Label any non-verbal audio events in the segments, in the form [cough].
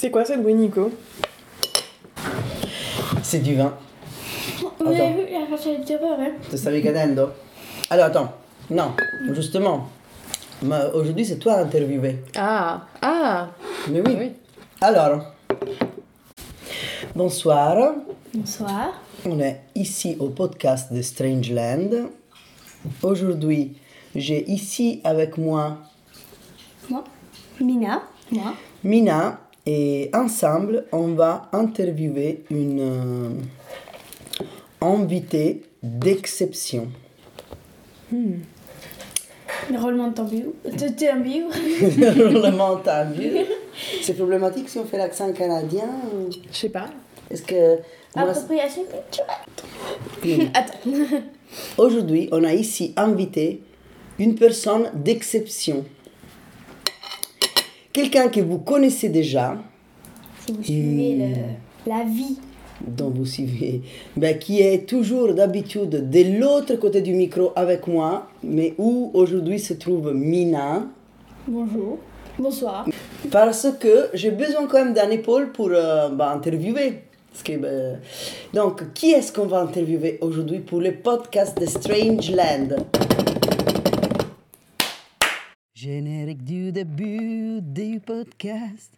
C'est quoi ce bruit, Nico C'est du vin. Vous avez vu la façon de terreur, hein Te stavi cadendo Alors attends, non, justement. Aujourd'hui c'est toi à interviewer. Ah, ah Mais oui. Oui. Alors, bonsoir. Bonsoir. On est ici au podcast de Strangeland. Aujourd'hui, j'ai ici avec moi Moi. Mina. Moi. Mina et ensemble, on va interviewer une euh, invitée d'exception. Le roulement de tambour. Roulement de tambour. C'est problématique si on fait l'accent canadien ou- Je sais pas. Est-ce que Appropriation culturelle. [laughs] Attends. aujourd'hui, on a ici invité une personne d'exception. Quelqu'un que vous connaissez déjà, Si vous suivez le, la vie. dont vous suivez, ben, qui est toujours d'habitude de l'autre côté du micro avec moi, mais où aujourd'hui se trouve Mina, Bonjour. Bonsoir. parce que j'ai besoin quand même d'un épaule pour euh, ben, interviewer. Parce que, ben, donc, qui est-ce qu'on va interviewer aujourd'hui pour le podcast de Strangeland? Générique du début du podcast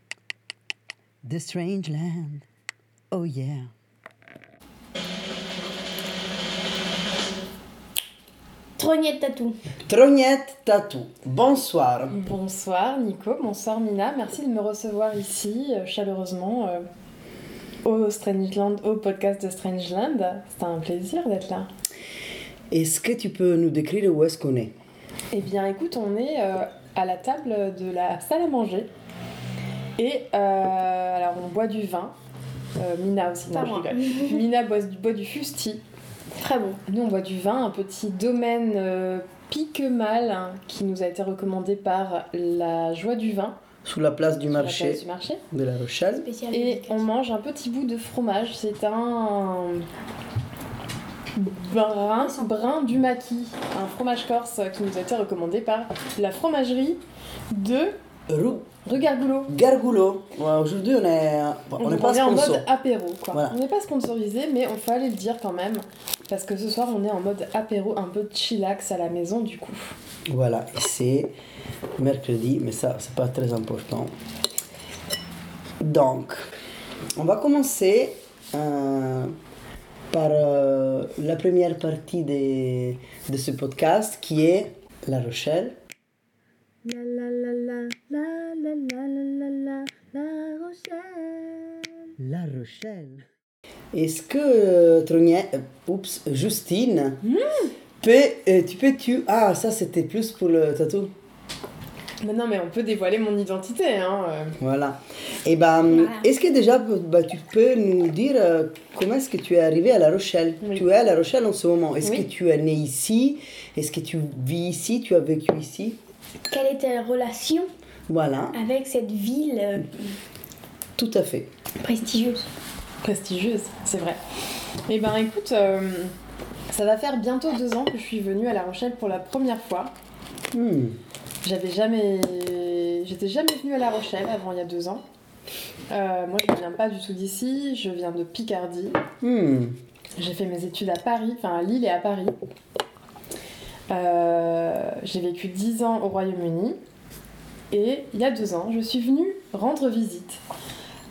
de Strangeland. Oh yeah. Trognette tatou. Trognette Tatou, bonsoir. Bonsoir, Nico. Bonsoir, Mina. Merci de me recevoir ici, euh, chaleureusement, euh, au Strangeland, au podcast de Strangeland. C'est un plaisir d'être là. Est-ce que tu peux nous décrire où est-ce qu'on est? Eh bien, écoute, on est euh, à la table de la salle à manger. Et euh, alors, on boit du vin. Euh, Mina aussi, non, je rigole. [laughs] Mina boit, du- boit du fusti. Très bon. Nous, on boit du vin, un petit domaine euh, Piquemal hein, qui nous a été recommandé par la Joie du Vin Sous la place du sur la marché place du marché. de La Rochelle. Et on mange un petit bout de fromage. C'est un brin, brin du maquis, un fromage corse qui nous a été recommandé par la fromagerie de Rue Regargoulot. Gargoulot. Ouais, Aujourd'hui, on est, bon, on On, n'est pas est en mode apéro, quoi. Voilà. On n'est pas sponsorisé, mais on fallait le dire quand même, parce que ce soir on est en mode apéro, un peu chillax à la maison du coup. Voilà, c'est mercredi, mais ça, c'est pas très important. Donc, on va commencer euh, par euh, la première partie de, de ce podcast qui est La Rochelle. La la la la la la la la la la la Rochelle. La Rochelle. Est-ce que euh, euh, oups, Justine, peut, euh, tu peux tu ah ça c'était plus pour le tatou. Mais non, mais on peut dévoiler mon identité, hein. euh. Voilà. Et ben, Voilà. est-ce que déjà bah, tu peux nous dire euh, comment est-ce que tu es arrivé à La Rochelle? Oui. Tu es à La Rochelle en ce moment. Est-ce Oui. que tu es né ici? Est-ce que tu vis ici? Tu as vécu ici? Quelle était la relation Voilà, avec cette ville euh, tout à fait. prestigieuse? Prestigieuse, c'est vrai. Et ben écoute, euh, ça va faire bientôt deux ans que je suis venue à La Rochelle pour la première fois. Hmm. J'avais jamais. J'étais jamais venue à La Rochelle avant il y a deux ans. Euh, moi, je viens pas du tout d'ici, je viens de Picardie. Hmm. J'ai fait mes études à Paris, enfin à Lille et à Paris. Euh, j'ai vécu 10 ans au Royaume-Uni. Et il y a deux ans, je suis venue rendre visite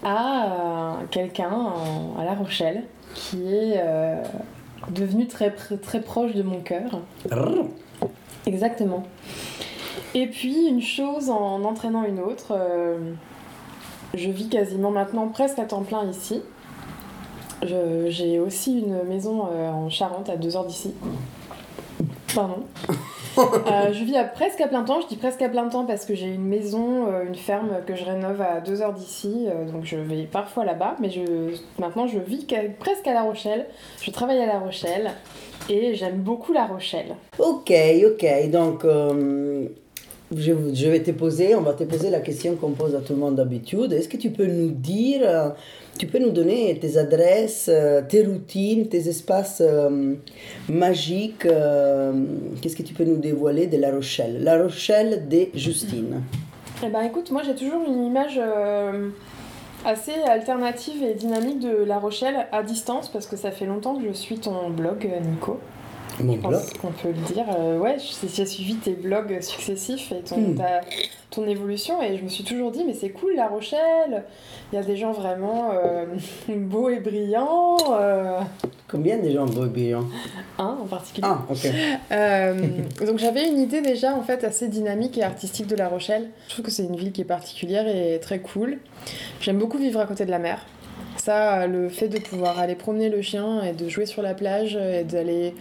à euh, quelqu'un à La Rochelle qui est devenu très, très proche de mon cœur. Exactement. Et puis, une chose en entraînant une autre, euh, je vis quasiment maintenant presque à temps plein ici. J'ai aussi une maison euh, en Charente, à deux heures d'ici. Pardon. [laughs] Euh, je vis à presque à plein temps. Je dis presque à plein temps parce que j'ai une maison, euh, une ferme que je rénove à deux heures d'ici. euh, donc je vais parfois là-bas. Mais je, maintenant, je vis presque à La Rochelle. Je travaille à La Rochelle. Et j'aime beaucoup La Rochelle. Ok, ok. Donc, je, vais te poser, on va te poser la question qu'on pose à tout le monde d'habitude. Est-ce que tu peux nous dire, euh, tu peux nous donner tes adresses, euh, tes routines, tes espaces euh, magiques Qu'est-ce que tu peux nous dévoiler de La Rochelle? La Rochelle de Justine. Eh ben écoute, moi j'ai toujours une image assez alternative et dynamique de La Rochelle à distance parce que ça fait longtemps que je suis ton blog, Nico. Mon Je blog. pense qu'on peut le dire. Euh, ouais, j'ai j'ai suivi tes blogs successifs et ton, Hmm. ta- ton évolution et je me suis toujours dit, mais c'est cool La Rochelle, il y a des gens vraiment euh, [laughs] beaux et brillants, euh, Combien de gens beaux et brillants? Un en particulier. Ah, ok. [laughs] Euh, donc j'avais une idée déjà en fait assez dynamique et artistique de La Rochelle. Je trouve que c'est une ville qui est particulière et très cool. J'aime beaucoup vivre à côté de la mer. Ça, le fait de pouvoir aller promener le chien et de jouer sur la plage et d'aller,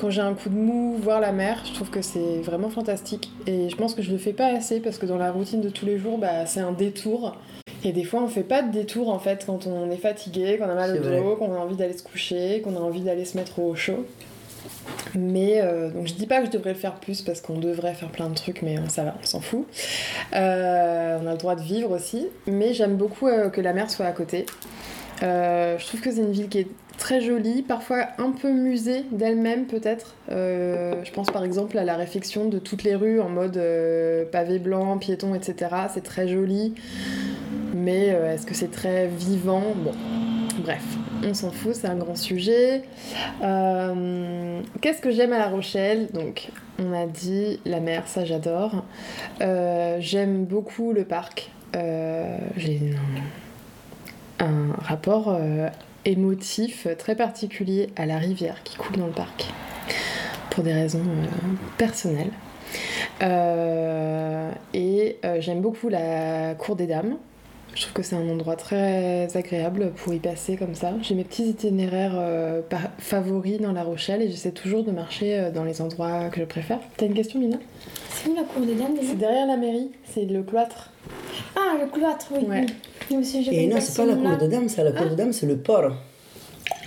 quand j'ai un coup de mou, voir la mer, je trouve que c'est vraiment fantastique. Et je pense que je le fais pas assez parce que dans la routine de tous les jours, bah, c'est un détour. Et des fois, on fait pas de détour en fait quand on est fatigué, qu'on a mal au dos, qu'on a envie d'aller se coucher, qu'on a envie d'aller se mettre au chaud. Mais euh, donc je dis pas que je devrais le faire plus parce qu'on devrait faire plein de trucs, mais ça va, on s'en fout. Euh, on a le droit de vivre aussi, mais j'aime beaucoup euh, que la mer soit à côté. Euh, je trouve que c'est une ville qui est très jolie, parfois un peu musée d'elle-même peut-être. Euh, je pense par exemple à la réflexion de toutes les rues en mode euh, pavé blanc, piéton, etc. C'est très joli, mais est-ce que c'est très vivant? Bon, bref, on s'en fout, c'est un grand sujet. Qu'est-ce que j'aime à La Rochelle? Donc, on a dit la mer, ça j'adore. J'aime beaucoup le parc. J'ai un, rapport euh, émotif très particulier à la rivière qui coule dans le parc, pour des raisons euh, personnelles. Euh, et j'aime beaucoup la cour des dames. Je trouve que c'est un endroit très agréable pour y passer comme ça. J'ai mes petits itinéraires euh, favoris dans La Rochelle et j'essaie toujours de marcher euh, dans les endroits que je préfère. T'as une question, Mina? C'est où la cour des dames C'est derrière la mairie, c'est le cloître. Ah, le cloître, oui. Ouais. oui. Monsieur, je Et non, c'est ce pas la cour de dame, c'est la cour de dame, c'est le port.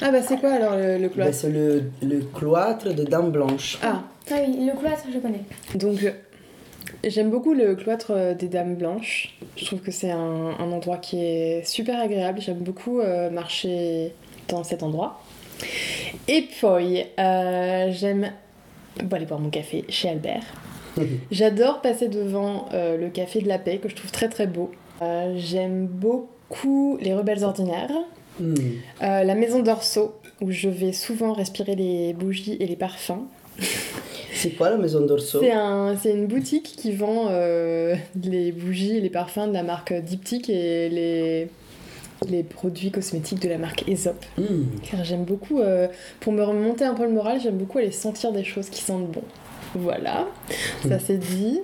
Ah bah c'est quoi alors le, le cloître? C'est le, le cloître de Dame Blanche. Ah, Ah oui, le cloître, je connais. donc euh, j'aime beaucoup le cloître euh, des Dames Blanches. Je trouve que c'est un, un endroit qui est super agréable. J'aime beaucoup euh, marcher dans cet endroit. Et puis, euh, j'aime bon, aller boire mon café chez Albert. [laughs] J'adore passer devant euh, le café de la paix que je trouve très très beau. Euh, j'aime beaucoup les rebelles ordinaires. Hmm. Euh, la maison d'Orso, où je vais souvent respirer les bougies et les parfums. C'est quoi la maison d'Orso? C'est un, c'est une boutique qui vend euh, les bougies et les parfums de la marque Diptyque et les, les produits cosmétiques de la marque Aesop. Hmm. Car j'aime beaucoup, euh, pour me remonter un peu le moral, j'aime beaucoup aller sentir des choses qui sentent bon. Voilà, ça c'est dit.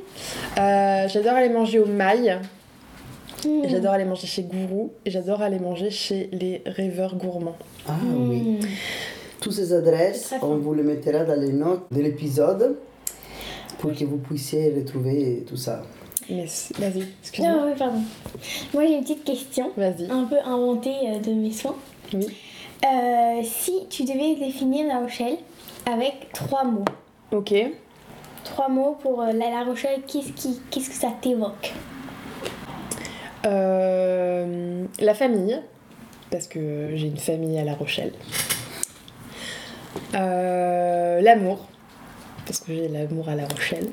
Euh, j'adore aller manger au mail, J'adore aller manger chez Gourou, et j'adore aller manger chez les rêveurs gourmands. Ah Hmm. oui. Toutes ces adresses, on vous les mettra dans les notes de l'épisode pour que vous puissiez retrouver tout ça. C'est- vas-y, excuse-moi. Ah oui, pardon. Moi, j'ai une petite question, Vas-y. un peu inventée euh, de mes soins. Oui. Euh, si tu devais définir La Rochelle avec trois mots, Ok. trois mots pour euh, la, la Rochelle, qu'est-ce qui, qu'est-ce que ça t'évoque? Euh, la famille, parce que j'ai une famille à La Rochelle. Euh, L'amour, parce que j'ai l'amour à La Rochelle.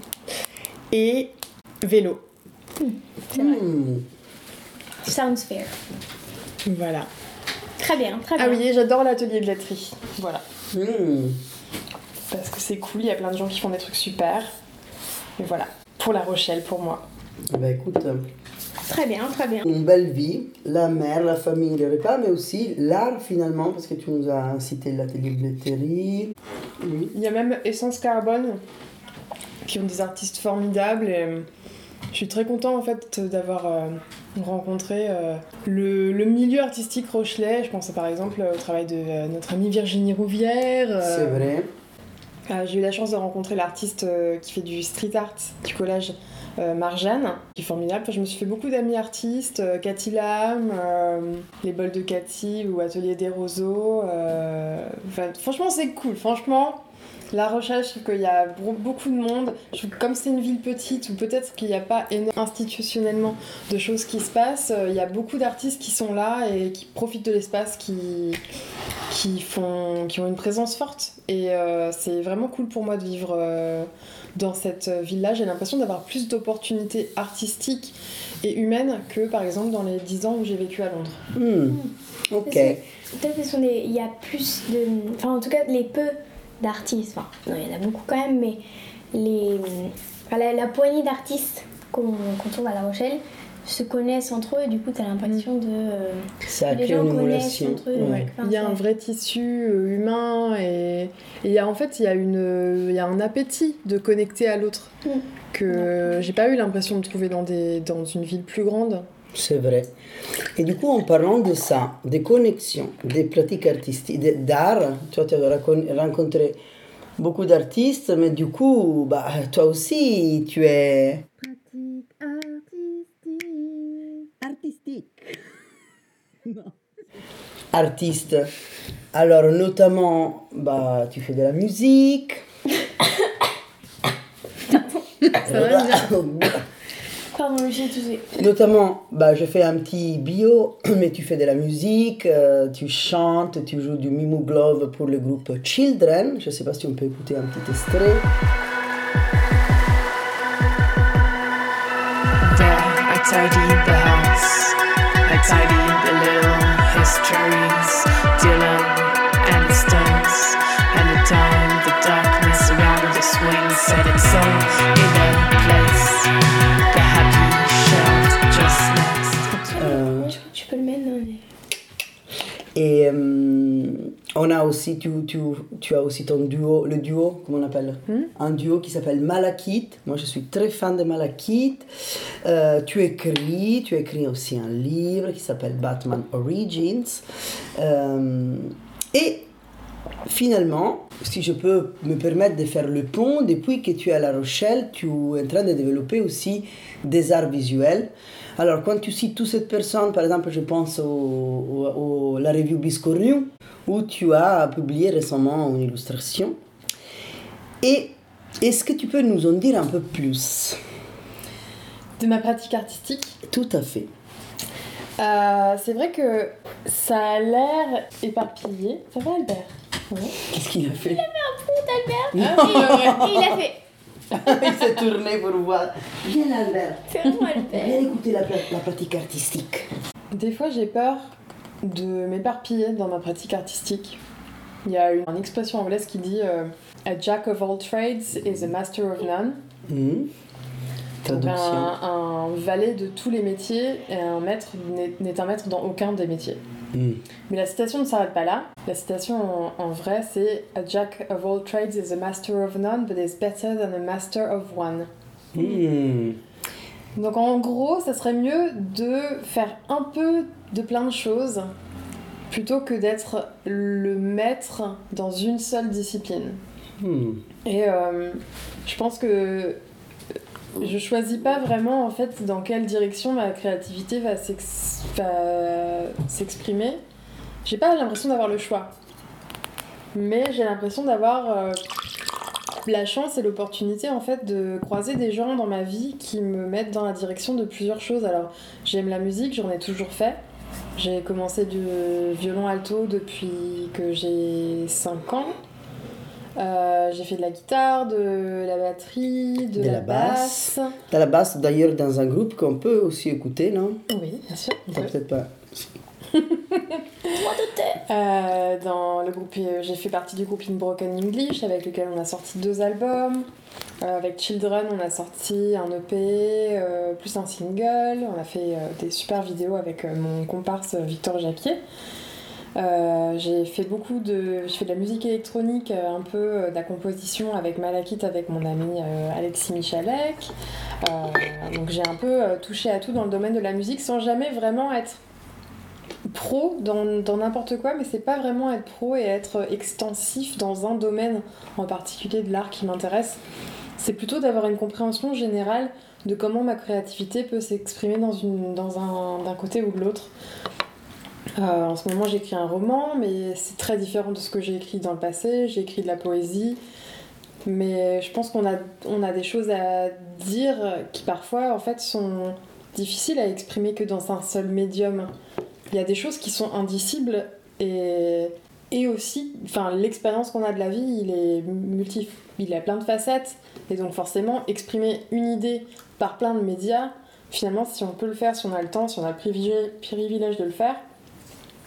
Et vélo. C'est vrai. Hmm. Sounds fair. Voilà. Très bien, très bien. Ah oui, j'adore l'atelier de laiterie. Voilà. Hmm. Parce que c'est cool, il y a plein de gens qui font des trucs super. Et voilà. Pour La Rochelle, pour moi. Ben écoute, Très bien, très bien. une belle vie, la mère, la famille, les repas, mais aussi l'art finalement, parce que tu nous as cité l'atelier de laiterie. Oui. Il y a même Essence Carbone, qui ont des artistes formidables. Et euh, je suis très content en fait d'avoir euh, rencontré euh, le, le milieu artistique rochelais. Je pense par exemple au travail de euh, notre amie Virginie Rouvière. C'est vrai. euh, J'ai eu la chance de rencontrer l'artiste qui fait du street art du collège euh, Marjane, qui est formidable. Je me suis fait beaucoup d'amis artistes, euh, Cathy Lam, euh, les bols de Cathy ou Atelier des Roseaux. franchement, c'est cool. Franchement, La Rochelle, je trouve qu'il y a beaucoup de monde. Je trouve que comme c'est une ville petite, ou peut-être qu'il n'y a pas institutionnellement de choses qui se passent, euh, il y a beaucoup d'artistes qui sont là et qui profitent de l'espace, qui, qui, font, qui ont une présence forte. Et euh, c'est vraiment cool pour moi de vivre euh, dans cette ville-là. J'ai l'impression d'avoir plus d'opportunités artistiques et humaines que par exemple dans les 10 ans où j'ai vécu à Londres. Hmm. Ok. Peut-être que ce sont des- il y a plus de. Enfin, en tout cas, les peu d'artistes. Enfin, non, il y en a beaucoup quand même, mais les, enfin, la, la poignée d'artistes qu'on trouve à La Rochelle se connaissent entre eux et du coup, tu as l'impression de. euh, Ça les gens une connaissent entre eux. Ouais. ouais. Enfin, Il y a un vrai tissu euh, humain et et il y a en fait il y a une il y a un appétit de connecter à l'autre Mm. que j'ai pas eu l'impression de trouver dans des dans une ville plus grande. C'est vrai. Et du coup, en parlant de ça, des connexions, des pratiques artistiques, d'art, toi, tu as rencontré beaucoup d'artistes, mais du coup, bah, toi aussi, tu es Pratique artistique. artistique. [laughs] Artiste. Alors, notamment, bah, tu fais de la musique. [coughs] [laughs] Pardon, j'ai toussé. Notamment, bah, je fais un petit bio, [clears throat] mais tu fais de la musique, euh, tu chantes, tu joues du Mimou Glove pour le groupe Children. Je ne sais pas si on peut écouter un petit extrait. There, I tidied the house. I tidied the little histories, Dylan and the Stones. And the time the darkness around the swing set its soul in a place. Et euh, on a aussi, tu, tu, tu as aussi ton duo, le duo, comment on appelle Un duo qui s'appelle Malakit. Moi, je suis très fan de Malakit. Euh, tu écris, tu écris aussi un livre qui s'appelle Batman Origins. Euh, et finalement, si je peux me permettre de faire le pont, depuis que tu es à La Rochelle, tu es en train de développer aussi des arts visuels. Alors, quand tu cites toutes ces personnes, par exemple, je pense au, au- au- la revue Biscornu, où tu as publié récemment une illustration. Et est-ce que tu peux nous en dire un peu plus? De ma pratique artistique, Tout à fait. euh, c'est vrai que ça a l'air éparpillé. Ça va Albert? Qu'est-ce qu'il a fait? Et il a fait. [laughs] Il s'est tourné pour voir. Viens, Albert. C'est moi le père. Viens écouter la, la pratique artistique. Des fois, j'ai peur de m'éparpiller dans ma pratique artistique. Il y a une, expression anglaise qui dit euh, A jack of all trades is a master of none. Hmm. Donc un, un valet de tous les métiers et un maître n'est un maître dans aucun des métiers. Hmm. Mais la citation ne s'arrête pas là. La citation en, en vrai, c'est A jack of all trades is a master of none, but is better than a master of one. Hmm. Donc en gros, ça serait mieux de faire un peu de plein de choses plutôt que d'être le maître dans une seule discipline. Hmm. Et euh, je pense que je choisis pas vraiment en fait dans quelle direction ma créativité va s'ex- va s'exprimer. J'ai pas l'impression d'avoir le choix. Mais j'ai l'impression d'avoir euh, la chance et l'opportunité en fait de croiser des gens dans ma vie qui me mettent dans la direction de plusieurs choses. Alors j'aime la musique, j'en ai toujours fait. J'ai commencé du violon alto depuis que j'ai 5 ans. Euh, j'ai fait de la guitare, de la batterie, de, De la, la basse. T'as la basse d'ailleurs dans un groupe qu'on peut aussi écouter, non? Oui, bien sûr. T'as peut. peut-être pas. [laughs] Euh, dans le groupe, euh, j'ai fait partie du groupe In Broken English avec lequel on a sorti deux albums. Euh, avec Children, on a sorti un EP euh, plus un single. On a fait des super vidéos avec mon comparse Victor Jacquier. Euh, j'ai fait beaucoup de, je fais de la musique électronique, euh, un peu euh, de la composition avec Malakit, avec mon ami Alexis Michalek. Donc j'ai un peu touché à tout dans le domaine de la musique sans jamais vraiment être pro dans n'importe quoi, mais c'est pas vraiment être pro et être extensif dans un domaine en particulier de l'art qui m'intéresse. C'est plutôt d'avoir une compréhension générale de comment ma créativité peut s'exprimer dans, une, dans un, d'un côté ou de l'autre. Euh, en ce moment, j'écris un roman, mais c'est très différent de ce que j'ai écrit dans le passé. J'ai écrit de la poésie, Mais je pense qu'on a, on a des choses à dire qui parfois en fait sont difficiles à exprimer que dans un seul médium. Il y a des choses qui sont indicibles et, et aussi, enfin l'expérience qu'on a de la vie, il est multi, il a plein de facettes et donc forcément exprimer une idée par plein de médias, finalement si on peut le faire, si on a le temps, si on a le privilège, de le faire,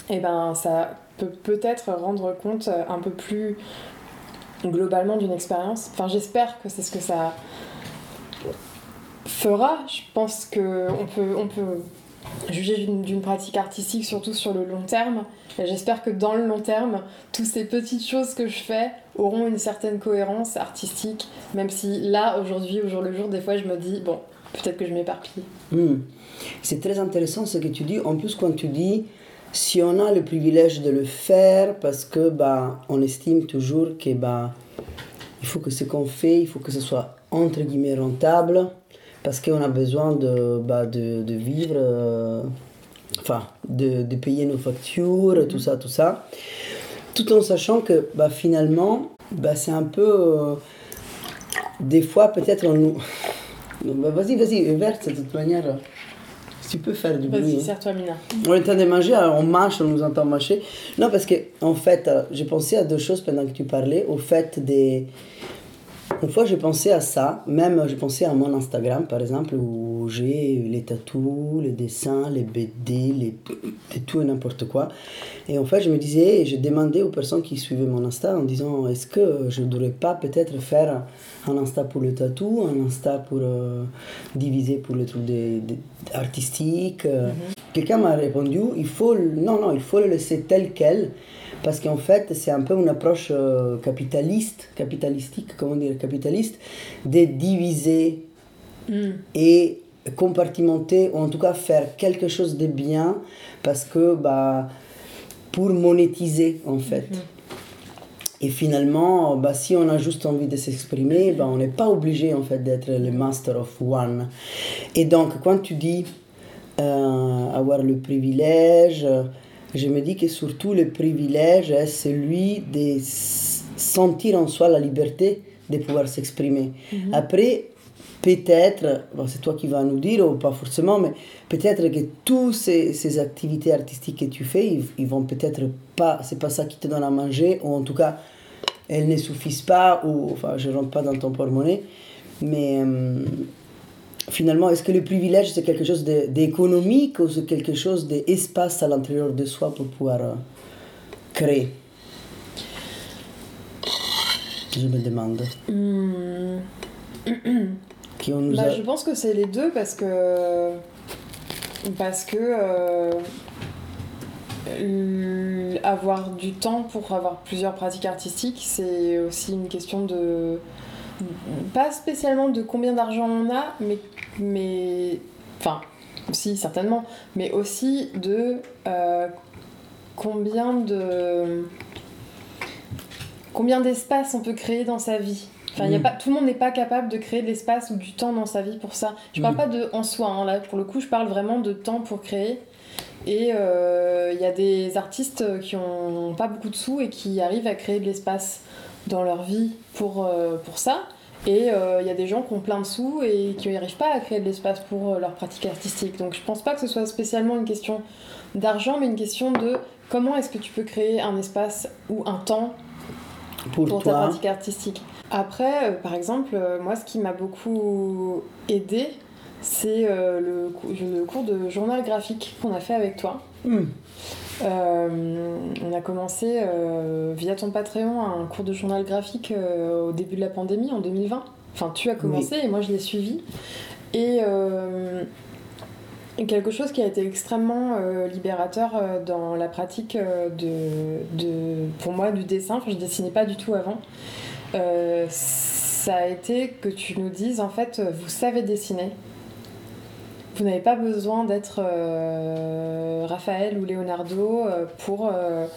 et ben ça peut peut-être rendre compte un peu plus globalement d'une expérience. Enfin, j'espère que c'est ce que ça fera. Je pense qu'on peut, on peut juger d'une- d'une pratique artistique surtout sur le long terme. Et j'espère que dans le long terme, toutes ces petites choses que je fais auront une certaine cohérence artistique, même si là, aujourd'hui, au jour le jour, des fois, je me dis, bon, peut-être que je m'éparpille. Hmm. C'est très intéressant ce que tu dis. En plus, quand tu dis si on a le privilège de le faire, parce que bah, on estime toujours que bah, il faut que ce qu'on fait, il faut que ce soit entre guillemets rentable, parce qu'on a besoin de, bah, de, de vivre, euh, de, de payer nos factures, tout ça, tout ça. Tout en sachant que bah, finalement, bah, c'est un peu. euh, des fois, peut-être on nous. [laughs] Bah, vas-y, vas-y, verse de toute manière. Tu peux faire du bruit. Vas-y, hein. serre-toi, Mina. On est en train de manger, alors on mâche, on nous entend mâcher. Non, parce que, en fait, euh, j'ai pensé à deux choses pendant que tu parlais. Au fait des. Une fois, j'ai pensé à ça. Même, j'ai pensé à mon Instagram, par exemple, où j'ai les tatous, les dessins, les BD, les, les tout et n'importe quoi. Et en fait, je me disais, j'ai demandé aux personnes qui suivaient mon Insta en disant est-ce que je ne devrais pas peut-être faire un Insta pour le tatou, un Insta pour euh, diviser pour les trucs des- des- artistiques. euh. Quelqu'un m'a répondu il faut, le- non, non, il faut le laisser tel quel. Parce qu'en fait, c'est un peu une approche euh, capitaliste, capitalistique, comment dire, capitaliste, de diviser et compartimenter, ou en tout cas faire quelque chose de bien, parce que bah, pour monétiser en fait. Et finalement, bah, si on a juste envie de s'exprimer, bah, on n'est pas obligé en fait d'être le master of one. Et donc, quand tu dis euh, avoir le privilège, je me dis que surtout le privilège est celui de sentir en soi la liberté de pouvoir s'exprimer. Après, peut-être, bon, c'est toi qui vas nous dire, ou pas forcément, mais peut-être que toutes ces, ces activités artistiques que tu fais, ils, ils vont peut-être pas, c'est pas ça qui te donne à manger, ou en tout cas, elles ne suffisent pas, ou enfin, je rentre pas dans ton porte-monnaie, mais euh, finalement, est-ce que le privilège c'est quelque chose d'économique ou c'est quelque chose d'espace à l'intérieur de soi pour pouvoir euh, créer? Je me demande. Hmm. Qui on nous Bah, a... je pense que c'est les deux parce que parce que euh, l- avoir du temps pour avoir plusieurs pratiques artistiques, c'est aussi une question de pas spécialement de combien d'argent on a, mais mais enfin si certainement, mais aussi de euh, combien de combien d'espace on peut créer dans sa vie. Enfin, y a Mm. pas, tout le monde n'est pas capable de créer de l'espace ou du temps dans sa vie pour ça. Je parle Mm. pas de en soi, hein, là pour le coup, je parle vraiment de temps pour créer. Et euh, il y a des artistes qui ont pas beaucoup de sous et qui arrivent à créer de l'espace dans leur vie pour, euh, pour ça. Et euh, il y a des gens qui ont plein de sous et qui n'arrivent pas à créer de l'espace pour euh, leur pratique artistique. Donc je pense pas que ce soit spécialement une question d'argent, mais une question de comment est-ce que tu peux créer un espace ou un temps pour, pour ta pratique artistique. Après, euh, par exemple, euh, moi, ce qui m'a beaucoup aidé, c'est euh, le cours de journal graphique qu'on a fait avec toi. Hmm. Euh, on a commencé euh, via ton Patreon un cours de journal graphique euh, au début de la pandémie en 2020. Enfin, tu as commencé et moi je l'ai suivi. Et quelque chose qui a été extrêmement libérateur dans la pratique de, de, pour moi, du dessin. Enfin, je dessinais pas du tout avant. Ça a été que tu nous dises en fait, vous savez dessiner. Vous n'avez pas besoin d'être euh, Raphaël ou Leonardo euh, pour, euh,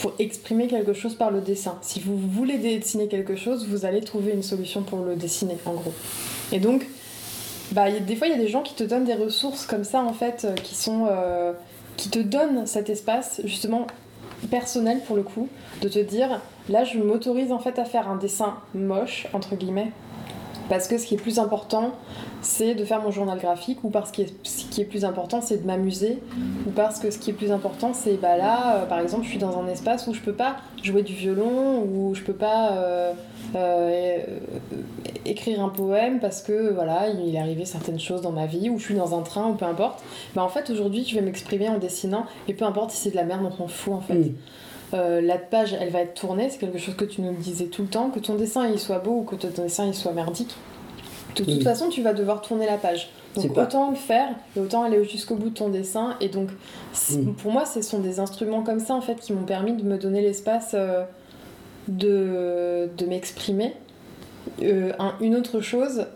pour exprimer quelque chose par le dessin. Si vous voulez dessiner quelque chose, vous allez trouver une solution pour le dessiner, en gros. Et donc, bah, a- des fois, il y a des gens qui te donnent des ressources comme ça, en fait, qui sont... qui te donnent cet espace, justement, personnel pour le coup, de te dire, là, je m'autorise en fait à faire un dessin moche, entre guillemets, parce que ce qui est plus important, c'est de faire mon journal graphique, ou parce que ce qui est plus important, c'est de m'amuser, ou parce que ce qui est plus important, c'est bah là, euh, par exemple, je suis dans un espace où je peux pas jouer du violon, ou je peux pas euh, euh, écrire un poème parce que voilà, il est arrivé certaines choses dans ma vie, ou je suis dans un train, ou peu importe. Bah en fait, aujourd'hui, je vais m'exprimer en dessinant, et peu importe si c'est de la merde, on s'en fout en fait. Mm. Euh, la page elle va être tournée, c'est quelque chose que tu nous disais tout le temps, que ton dessin il soit beau ou que ton dessin il soit merdique. De toute Oui. façon, tu vas devoir tourner la page. Donc pas- autant le faire et autant aller jusqu'au bout de ton dessin. Et donc, pour moi, ce sont des instruments comme ça en fait qui m'ont permis de me donner l'espace euh, de, de m'exprimer. Euh, un- une autre chose,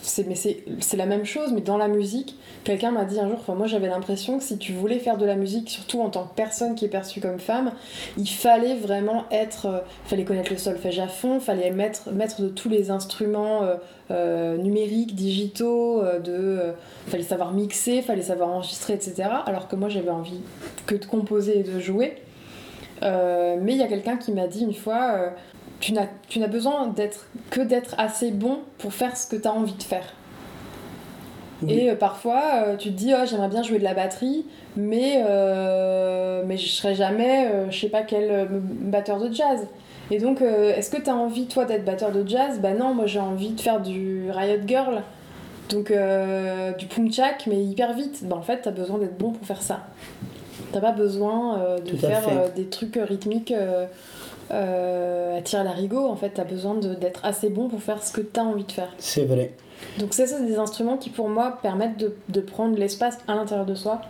c'est la même chose, mais dans la musique, quelqu'un m'a dit un jour, moi j'avais l'impression que si tu voulais faire de la musique, surtout en tant que personne qui est perçue comme femme, il fallait vraiment être, euh, fallait connaître le solfège à fond, fallait mettre, mettre de tous les instruments euh, euh, numériques, digitaux, euh, de, fallait savoir mixer, fallait savoir enregistrer, etc. Alors que moi j'avais envie que de composer et de jouer. Mais il y a quelqu'un qui m'a dit une fois, tu n'as tu n'as besoin d'être que d'être assez bon pour faire ce que tu as envie de faire. Oui. Et euh, parfois, euh, tu te dis, oh, j'aimerais bien jouer de la batterie, mais, euh, mais je serai jamais, euh, je sais pas quel batteur de jazz. Et donc, est-ce que tu as envie, toi, d'être batteur de jazz? Bah non, moi j'ai envie de faire du Riot Girl, donc du Pumchak, mais hyper vite. Bah en fait, tu as besoin d'être bon pour faire ça. T'as pas besoin de Tout faire des trucs rythmiques euh, tirer l'arigot. En fait, t'as besoin d'être assez bon pour faire ce que t'as envie de faire. C'est vrai. Donc ça, c'est des instruments qui, pour moi, permettent de, de prendre l'espace à l'intérieur de soi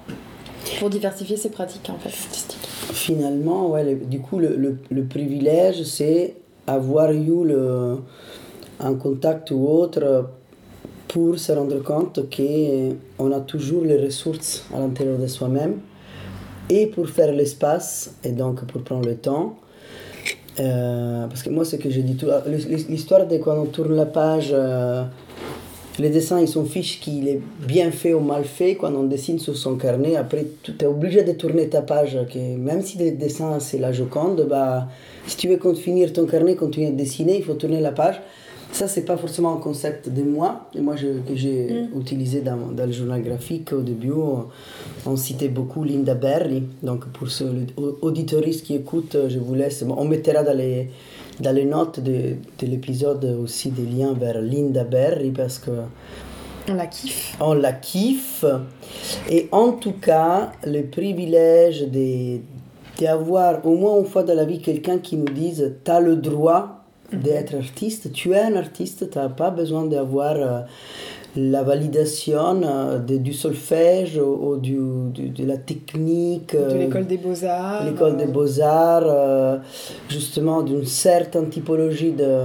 pour diversifier ses pratiques en fait, artistiques. Finalement, ouais, le- du coup, le, le- le privilège, c'est avoir eu le, un contact ou autre pour se rendre compte qu'on a toujours les ressources à l'intérieur de soi-même et pour faire l'espace et donc pour prendre le temps. Euh, parce que moi, ce que je dis, tout- l'histoire de quand on tourne la page, euh, les dessins, ils sont fiches qu'il est bien fait ou mal fait. Quand on dessine sur son carnet, après, tu es obligé de tourner ta page. Que même si le dessin, c'est la Joconde, bah, si tu veux finir ton carnet, continuer de dessiner, il faut tourner la page. Ça, c'est pas forcément un concept de moi, et moi je- que j'ai utilisé dans, dans le journal graphique. Au début, on, citait beaucoup Linda Berry. Donc, pour ceux auditoristes qui écoutent, je vous laisse. on mettra dans les, dans les notes de, de l'épisode aussi des liens vers Linda Berry parce que On la kiffe. on la kiffe. Et en tout cas, le privilège d'avoir au moins une fois dans la vie quelqu'un qui nous dise Tu as le droit d'être artiste, tu es un artiste, tu n'as pas besoin d'avoir euh, la validation euh, de- du solfège ou, ou du, du- de la technique. De euh, l'école des beaux-arts. l'école des beaux-arts, justement d'une certaine typologie de-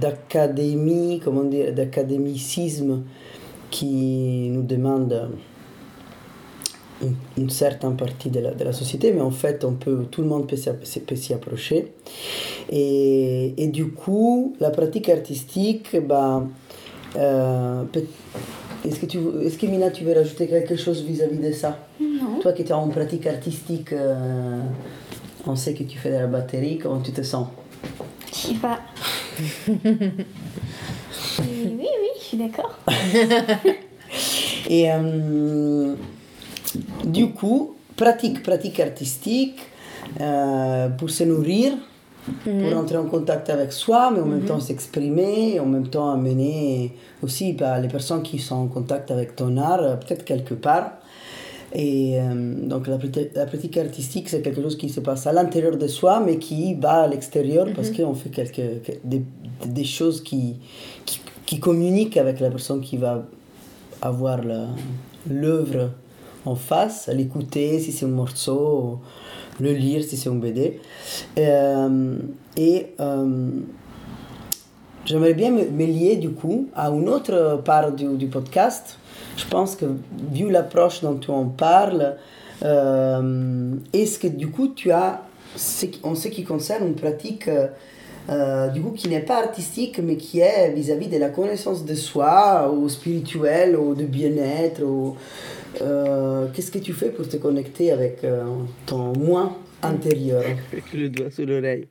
d'académie, comment dire, d'académicisme qui nous demande une, une certaine partie de la, de la société, mais en fait, on peut, tout le monde peut s'y- approcher. Et, et du coup, la pratique artistique, bah, euh, est-ce que, tu, est-ce que Mina, tu veux rajouter quelque chose vis-à-vis de ça? Non. toi qui es en pratique artistique, euh, on sait que tu fais de la batterie, comment tu te sens? Je sais pas. [laughs] oui, oui, oui, je suis d'accord. Et euh, du coup, pratique, pratique artistique euh, pour se nourrir, pour entrer en contact avec soi, mais en même temps s'exprimer, en même temps amener aussi bah, les personnes qui sont en contact avec ton art, euh, peut-être quelque part. Et euh, donc la, la pratique artistique, c'est quelque chose qui se passe à l'intérieur de soi, mais qui va à l'extérieur parce qu'on fait quelque, que- des, des choses qui, qui, qui communiquent avec la personne qui va avoir l'œuvre en face, l'écouter si c'est un morceau, le lire si c'est un BD. Euh, et euh, j'aimerais bien me, lier du coup à une autre part du, du podcast. Je pense que vu l'approche dont tu en parles, euh, est-ce que du coup tu as, en ce qui concerne une pratique du coup qui n'est pas artistique mais qui est vis-à-vis de la connaissance de soi ou spirituelle ou de bien-être euh, qu'est-ce que tu fais pour te connecter avec euh, ton moi intérieur Avec le doigt sous l'oreille.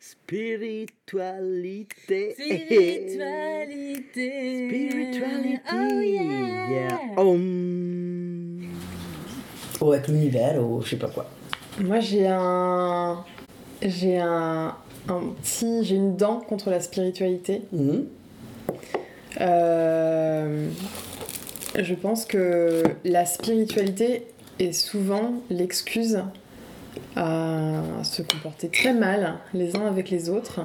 Spiritualité. Spiritualité. Spirituality. Oh yeah. Yeah. Om. Ou avec l'univers, ou je sais pas quoi. Moi j'ai un. J'ai un. un petit. J'ai une dent contre la spiritualité. Mhm. Euh, je pense que la spiritualité est souvent l'excuse à se comporter très mal les uns avec les autres.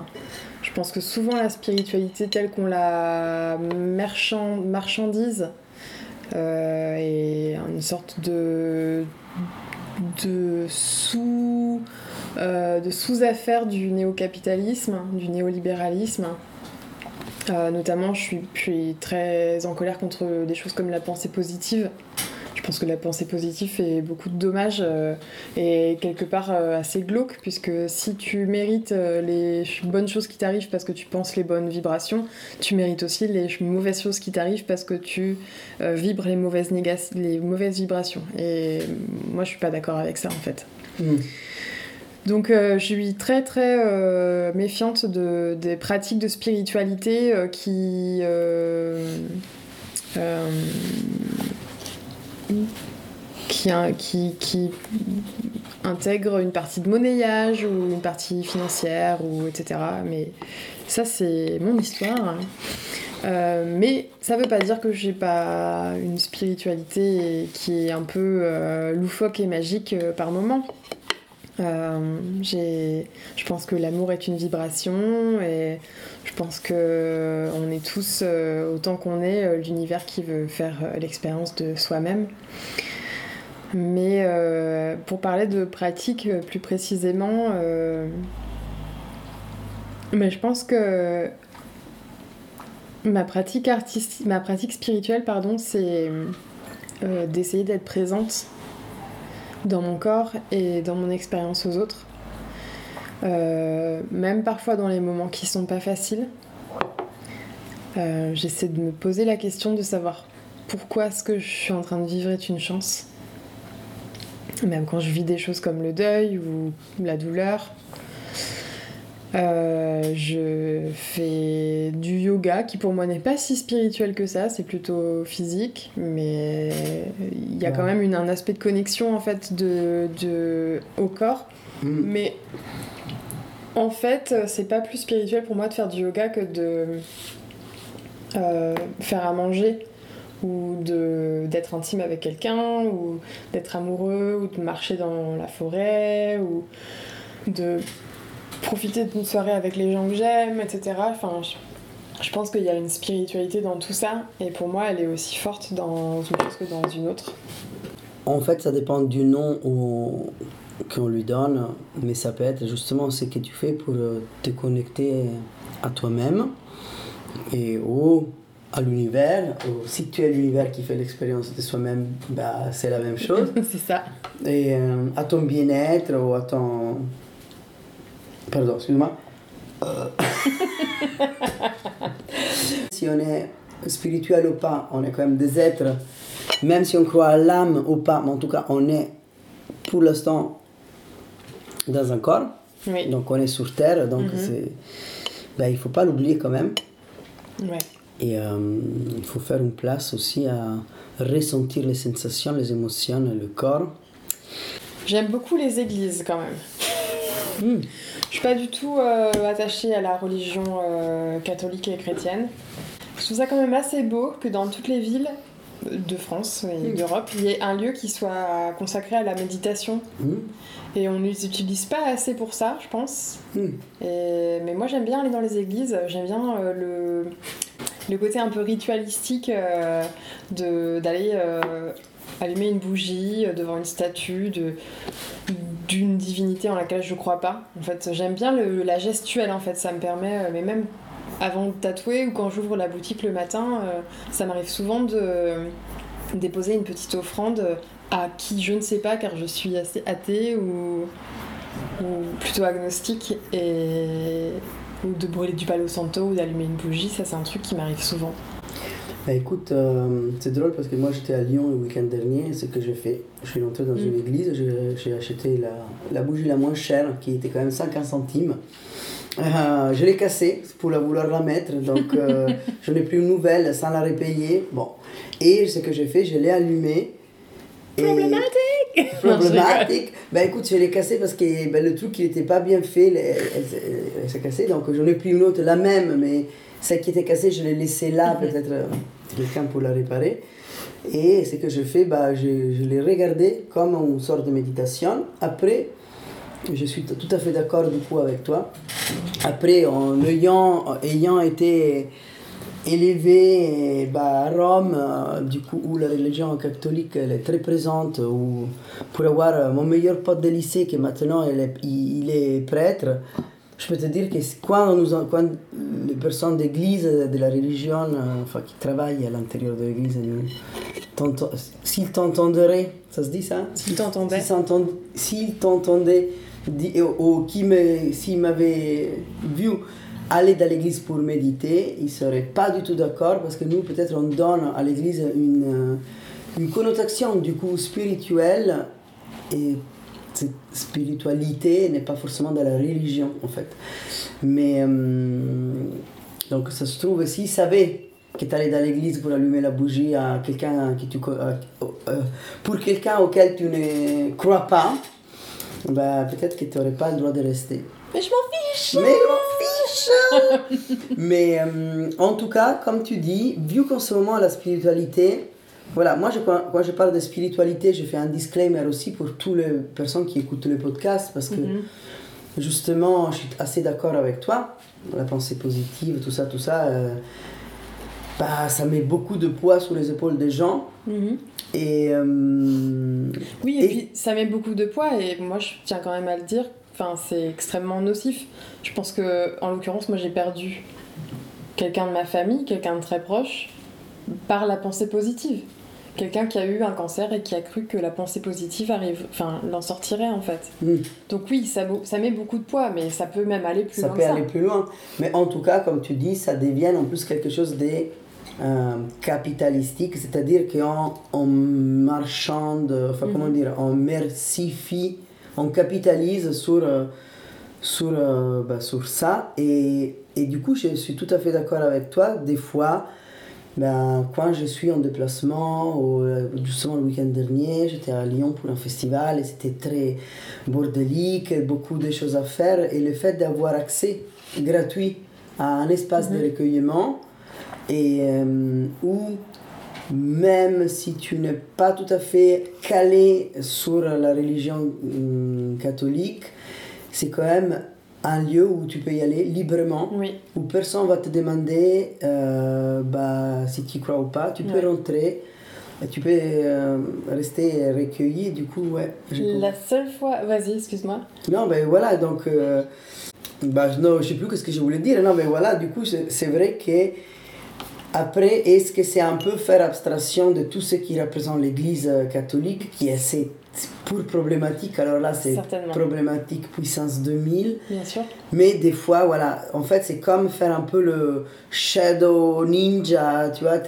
Je pense que souvent la spiritualité telle qu'on la marchand- marchandise euh, est une sorte de, de sous euh, de sous-affaire du néo-capitalisme, du néolibéralisme. Euh, notamment, je suis, très en colère contre des choses comme la pensée positive. Je pense que la pensée positive fait beaucoup de dommages euh, et quelque part euh, assez glauque, puisque si tu mérites les bonnes choses qui t'arrivent parce que tu penses les bonnes vibrations, tu mérites aussi les mauvaises choses qui t'arrivent parce que tu vibres les mauvaises, les mauvaises vibrations. Et moi, je suis pas d'accord avec ça en fait. Mhm. Donc euh, je suis très très euh, méfiante de, des pratiques de spiritualité euh, qui, qui, qui, intègrent une partie de monnayage ou une partie financière ou etc. Mais ça c'est mon histoire. Mais ça veut pas dire que j'ai pas une spiritualité qui est un peu loufoque et magique par moment. Euh, je pense que l'amour est une vibration et je pense que on est tous, euh, autant qu'on est, euh, l'univers qui veut faire l'expérience de soi-même. Mais pour parler de pratique plus précisément, mais je pense que ma pratique artistique, ma pratique spirituelle, pardon, c'est d'essayer d'être présente dans mon corps et dans mon expérience aux autres. Euh, même parfois dans les moments qui sont pas faciles. Euh, J'essaie de me poser la question de savoir pourquoi ce que je suis en train de vivre est une chance. Même quand je vis des choses comme le deuil ou la douleur. Euh, je fais du yoga qui pour moi n'est pas si spirituel que ça, c'est plutôt physique, mais il y a quand même une- un aspect de connexion en fait de, de- au corps. Mhm. Mais en fait, c'est pas plus spirituel pour moi de faire du yoga que de euh, faire à manger ou de- d'être intime avec quelqu'un ou d'être amoureux ou de marcher dans la forêt ou de profiter d'une soirée avec les gens que j'aime, etc. Enfin, je, je pense qu'il y a une spiritualité dans tout ça et pour moi, elle est aussi forte dans une chose que dans une autre. En fait, ça dépend du nom qu'on lui donne, mais ça peut être justement ce que tu fais pour euh, te connecter à toi-même et ou à l'univers. ou Si tu es l'univers qui fait l'expérience de soi-même, bah, c'est la même chose. [laughs] c'est ça. Et euh, à ton bien-être ou à ton... Pardon, excuse-moi. Euh. [laughs] si on est spirituel ou pas, on est quand même des êtres, même si on croit à l'âme ou pas, mais en tout cas, on est pour l'instant dans un corps, Oui. donc on est sur Terre, donc c'est... Ben, il faut pas l'oublier quand même. Ouais. Et euh, il faut faire une place aussi à ressentir les sensations, les émotions, le corps. J'aime beaucoup les églises quand même. Hmm. Je suis pas du tout euh, attachée à la religion euh, catholique et chrétienne. Je trouve ça quand même assez beau que dans toutes les villes de France et d'Europe, il y ait un lieu qui soit consacré à la méditation. Hmm. Et on ne les utilise pas assez pour ça, je pense. Et- mais moi j'aime bien aller dans les églises, j'aime bien euh, le, le côté un peu ritualistique euh, de- d'aller euh, allumer une bougie euh, devant une statue de d'une divinité en laquelle je crois pas. En fait, j'aime bien le- la gestuelle en fait, ça me permet, euh, mais même avant de tatouer ou quand j'ouvre la boutique le matin, euh, ça m'arrive souvent de déposer une petite offrande à qui je ne sais pas car je suis assez athée ou, ou plutôt agnostique et ou de brûler du palo santo ou d'allumer une bougie, ça c'est un truc qui m'arrive souvent. Bah, écoute, euh, c'est drôle parce que moi j'étais à Lyon le week-end dernier. Ce que j'ai fait, je suis rentré dans Mm. une église, j'ai- acheté la, la bougie la moins chère qui était quand même 50 centimes. Euh, je l'ai cassée pour la vouloir la mettre, donc euh, [laughs] je n'ai plus une nouvelle sans la repayer. Bon. Et ce que j'ai fait, je l'ai allumée. et- Problématique [laughs] Problématique. Ben écoute, je l'ai cassée parce que ben, le truc il n'était pas bien fait, elle, elle- elle- elle s'est cassée, donc j'en ai pris une autre, la même, mais celle qui était cassée, je l'ai laissée là, peut-être euh, quelqu'un pour la réparer. Et ce que je fais, bah, je, je l'ai regardé comme une sorte de méditation. Après, je suis tout à fait d'accord du coup avec toi. Après, en ayant, ayant été élevé bah, à Rome, euh, du coup, où la religion catholique elle est très présente, où, pour avoir euh, mon meilleur pote de lycée qui maintenant il est, il il est prêtre, je peux te dire que quand, nous, en- quand les personnes d'église, de la religion, euh, enfin qui travaillent à l'intérieur de l'église, s'ils t'entendraient, ça se dit ça? S'ils t'entendaient. S'ils t'entendaient, ou, s'ils m'avaient vu aller dans l'église pour méditer, ils ne seraient pas du tout d'accord parce que nous, peut-être, on donne à l'église une, euh, une connotation du coup spirituelle et cette spiritualité n'est pas forcément dans la religion en fait. Mais euh, donc ça se trouve, s'ils savaient que tu allais dans l'église pour allumer la bougie à quelqu'un que tu euh, pour quelqu'un auquel tu ne crois pas, bah, peut-être que tu n'aurais pas le droit de rester. Mais je m'en fiche Mais je m'en fiche [laughs] Mais euh, en tout cas, comme tu dis, vu qu'en ce moment la spiritualité, voilà, moi je, quand je parle de spiritualité, je fais un disclaimer aussi pour toutes les personnes qui écoutent le podcast parce que Mhm. justement, je suis assez d'accord avec toi, la pensée positive, tout ça, tout ça, euh, bah, ça met beaucoup de poids sur les épaules des gens Mhm. et euh, Oui, et, Et- puis ça met beaucoup de poids et moi je tiens quand même à le dire, enfin, c'est extrêmement nocif. Je pense que, en l'occurrence, moi j'ai perdu quelqu'un de ma famille, quelqu'un de très proche, par la pensée positive. Quelqu'un qui a eu un cancer et qui a cru que la pensée positive arrive, enfin, l'en sortirait en fait. hmm. Donc oui, ça, ça met beaucoup de poids, mais ça peut même aller plus ça loin peut ça. aller plus loin. Mais en tout cas, comme tu dis, ça devient en plus quelque chose de euh, capitalistique, c'est-à-dire qu'en en marchant, de, enfin comment Mhm. dire, on mersifie, on capitalise sur, euh, sur, euh, bah, sur ça. Et, et du coup, je suis tout à fait d'accord avec toi. Des fois, ben, quand je suis en déplacement, ou, euh, justement le week-end dernier, j'étais à Lyon pour un festival et c'était très bordélique, beaucoup de choses à faire. Et le fait d'avoir accès gratuit à un espace de Mhm. recueillement et euh, où même si tu n'es pas tout à fait calé sur la religion hum, catholique, c'est quand même un lieu où tu peux y aller librement Oui, où personne va te demander euh, bah, si tu crois ou pas. Tu peux Ouais. rentrer, tu peux euh, rester recueilli. Du coup, ouais. la seule fois. Vas-y, excuse-moi. Non, ben voilà, donc. euh, bah, non, je sais plus ce que je voulais dire. Non, mais voilà, du coup, c'est vrai que. Après, est-ce que c'est un peu faire abstraction de tout ce qui représente l'Église euh, catholique, qui est assez pour problématique? Alors là, c'est problématique puissance 2000. Bien sûr. Mais des fois, voilà, en fait, c'est comme faire un peu le shadow ninja, tu vois,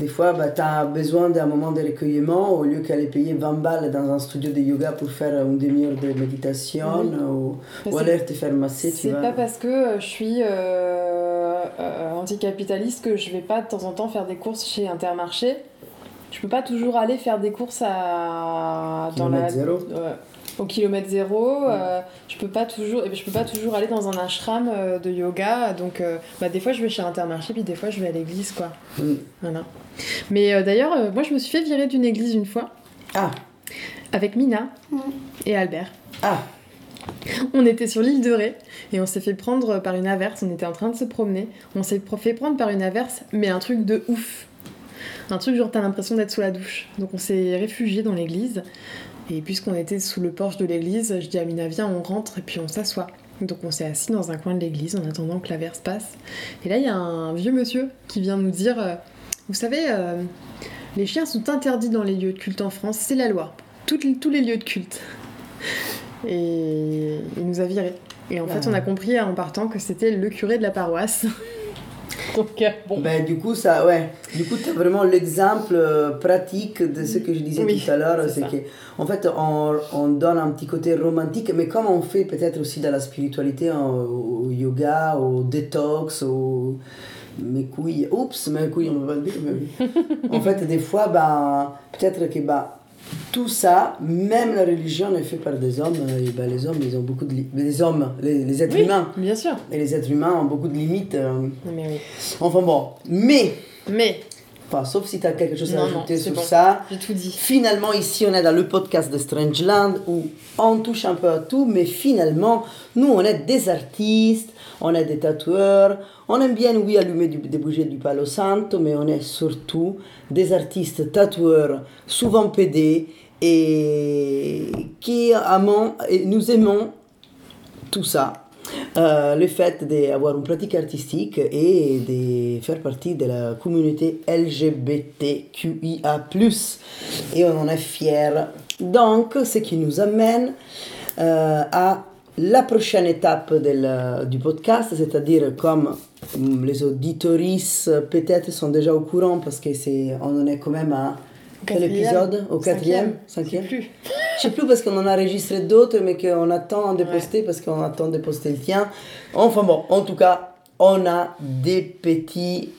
des fois, bah, tu as besoin d'un moment de recueillement, au lieu qu'aller payer 20 balles dans un studio de yoga pour faire une demi-heure de méditation, ou, ou aller te faire masser, tu C'est pas parce que euh, je suis euh, anticapitaliste que je vais pas de temps en temps faire des courses chez Intermarché. Je peux pas toujours aller faire des courses à dans la Kilomètre zéro. Ouais. au kilomètre zéro. euh, je peux pas toujours et puis je peux pas toujours aller dans un ashram euh, de yoga. Donc euh, bah, des fois je vais chez Intermarché puis des fois je vais à l'église quoi. Mm. Voilà. Mais euh, d'ailleurs euh, moi je me suis fait virer d'une église une fois Ah, avec Mina Mm. et Albert. ah, On était sur l'île de Ré et on s'est fait prendre par une averse. On était en train de se promener. On s'est fait prendre par une averse, mais un truc de ouf. Un truc genre t'as l'impression d'être sous la douche. Donc on s'est réfugié dans l'église. Et puisqu'on était sous le porche de l'église, je dis à Mina, viens, on rentre et puis on s'assoit. Donc on s'est assis dans un coin de l'église en attendant que l'averse passe. Et là, il y a un vieux monsieur qui vient nous dire euh, Vous savez, euh, les chiens sont interdits dans les lieux de culte en France, c'est la loi. Tous les lieux de culte. Et il nous a virés. Et en fait, Ah. on a compris en partant que c'était le curé de la paroisse. [laughs] Donc, bon. Ben, du coup, ça, ouais. Du coup, tu as vraiment l'exemple euh, pratique de ce que je disais Oui, tout à l'heure. c'est que, en fait, on, on donne un petit côté romantique, mais comme on fait peut-être aussi dans la spiritualité, au, yoga, au détox, au. Mes couilles. Oups, mes couilles, on va pas le dire. mais [laughs] en fait, des fois, ben, peut-être que ben, tout ça, même la religion est faite par des hommes. Et ben, les hommes, ils ont beaucoup de. Les hommes, les, les êtres Oui, humains. bien sûr. Et les êtres humains ont beaucoup de limites. euh, Mais oui. Enfin bon, mais, Mais, enfin, sauf si tu as quelque chose à Non, non, ajouter c'est sur bon. ça. j'ai tout dit. Finalement, ici, on est dans le podcast de Strangeland où on touche un peu à tout, mais finalement, nous, on est des artistes, on est des tatoueurs, on aime bien, oui, allumer des bougies du Palo Santo, mais on est surtout des artistes tatoueurs, souvent pédés, et qui amons, et nous aimons tout ça. Euh, le fait d'avoir une pratique artistique et de faire partie de la communauté LGBTQIA+. Et on en est fiers. Donc, ce qui nous amène euh, à la prochaine étape del- du podcast, c'est-à-dire comme hum, les auditoristes euh, peut-être sont déjà au courant parce que c'est on en est quand même à quel épisode? Au quatrième? Cinquième, je sais plus. je sais plus parce qu'on en a enregistré d'autres, mais qu'on attend de Ouais. poster parce qu'on attend de poster le tien. Enfin bon, en tout cas, on a des petits.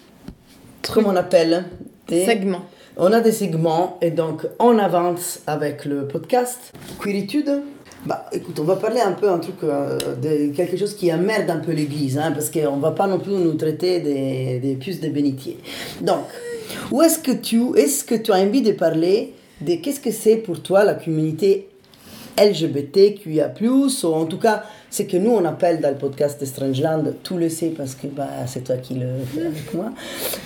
Comment on appelle? Des, Segment. On a des segments et donc on avance avec le podcast. Quiritude bah écoute, on va parler un peu un truc euh, de quelque chose qui emmerde un peu l'église, hein, parce qu'on va pas non plus nous traiter des, des puces de bénitiers. Donc, où est-ce que tu est-ce que tu as envie de parler de qu'est-ce que c'est pour toi la communauté LGBTQIA+, ou en tout cas, ce que nous on appelle dans le podcast de Strangeland, tout le sais parce que bah, c'est toi qui le fais avec moi.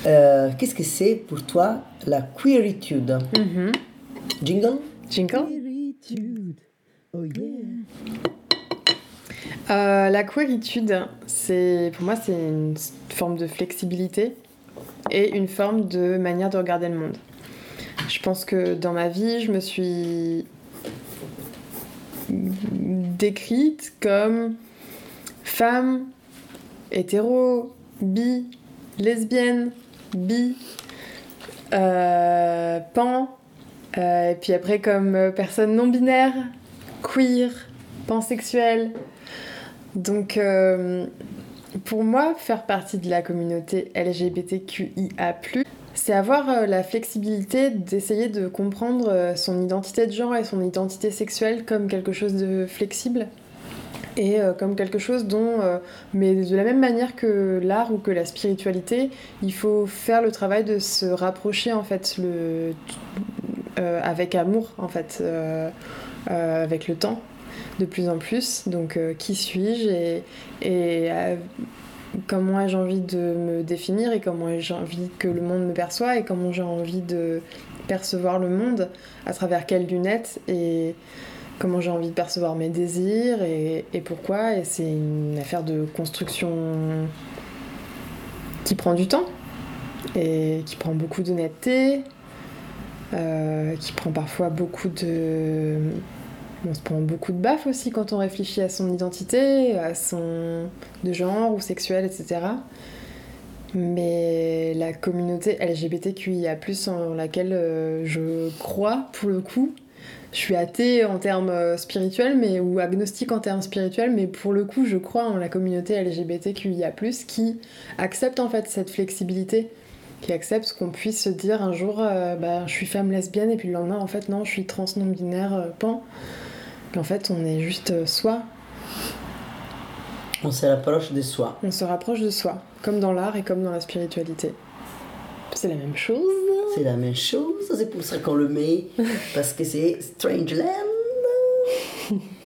Euh, qu'est-ce que c'est pour toi la queeritude Mhm. Jingle? Jingle? Queeritude. Oh yeah. Euh, la queeritude, c'est pour moi c'est une forme de flexibilité et une forme de manière de regarder le monde. Je pense que dans ma vie, je me suis décrite comme femme, hétéro, bi, lesbienne, bi, euh, pan, euh, et puis après comme personne non binaire, queer, pansexuelle. Donc euh, pour moi, faire partie de la communauté LGBTQIA+, c'est avoir euh, la flexibilité d'essayer de comprendre euh, son identité de genre et son identité sexuelle comme quelque chose de flexible et comme quelque chose dont, mais de la même manière que l'art ou que la spiritualité, il faut faire le travail de se rapprocher en fait le, avec amour en fait, euh, avec le temps de plus en plus. Donc euh, qui suis-je et, euh, comment ai-je envie de me définir et comment ai-je envie que le monde me perçoit et comment j'ai envie de percevoir le monde à travers quelles lunettes et comment j'ai envie de percevoir mes désirs et, et pourquoi. Et c'est une affaire de construction qui prend du temps et qui prend beaucoup d'honnêteté, euh, qui prend parfois beaucoup de... On se prend beaucoup de baffes aussi quand on réfléchit à son identité, à son de genre ou sexuel, etc. Mais la communauté LGBTQIA+, en laquelle euh, je crois, pour le coup, je suis athée en termes euh, spirituels, mais, ou agnostique en termes spirituels, mais pour le coup, je crois en la communauté LGBTQIA+, qui accepte en fait cette flexibilité, qui accepte qu'on puisse se dire un jour, euh, bah, je suis femme lesbienne, et puis le lendemain, en fait, non, je suis trans non-binaire, euh, pan. Qu'en fait, on est juste euh, soi, On se rapproche de soi. on se rapproche de soi, comme dans l'art et comme dans la spiritualité. C'est la même chose. C'est la même chose, c'est pour ça qu'on le met, parce que c'est Strangeland. [laughs]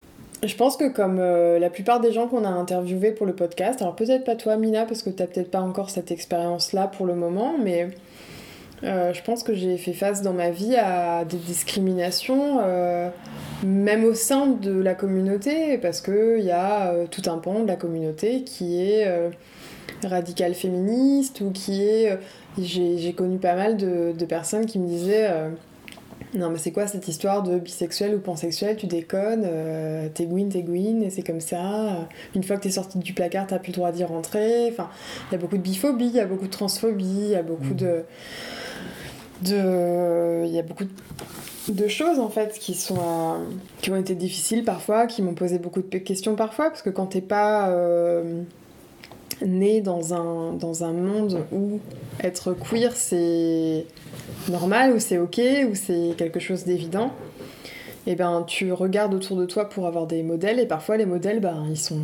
Je pense que comme euh, la plupart des gens qu'on a interviewés pour le podcast, alors peut-être pas toi Mina parce que t'as peut-être pas encore cette expérience-là pour le moment, mais euh, je pense que j'ai fait face dans ma vie à des discriminations, euh, même au sein de la communauté, parce qu'il y a tout un pan de la communauté qui est radical féministe ou qui est... j'ai connu pas mal de personnes qui me disaient... euh, Non, mais c'est quoi cette histoire de bisexuel ou pansexuel? Tu déconnes, euh, t'es gouine, t'es gouine, et c'est comme ça. Une fois que t'es sorti du placard, t'as plus le droit d'y rentrer. Enfin, il y a beaucoup de biphobie, il y a beaucoup de transphobie, il y a beaucoup de. de. Il y a beaucoup de choses en fait qui sont euh, qui ont été difficiles parfois, qui m'ont posé beaucoup de questions parfois, parce que quand t'es pas euh, né dans un, dans un monde où être queer c'est normal, où c'est ok, où c'est quelque chose d'évident, et ben tu regardes autour de toi pour avoir des modèles, et parfois les modèles, ben ils sont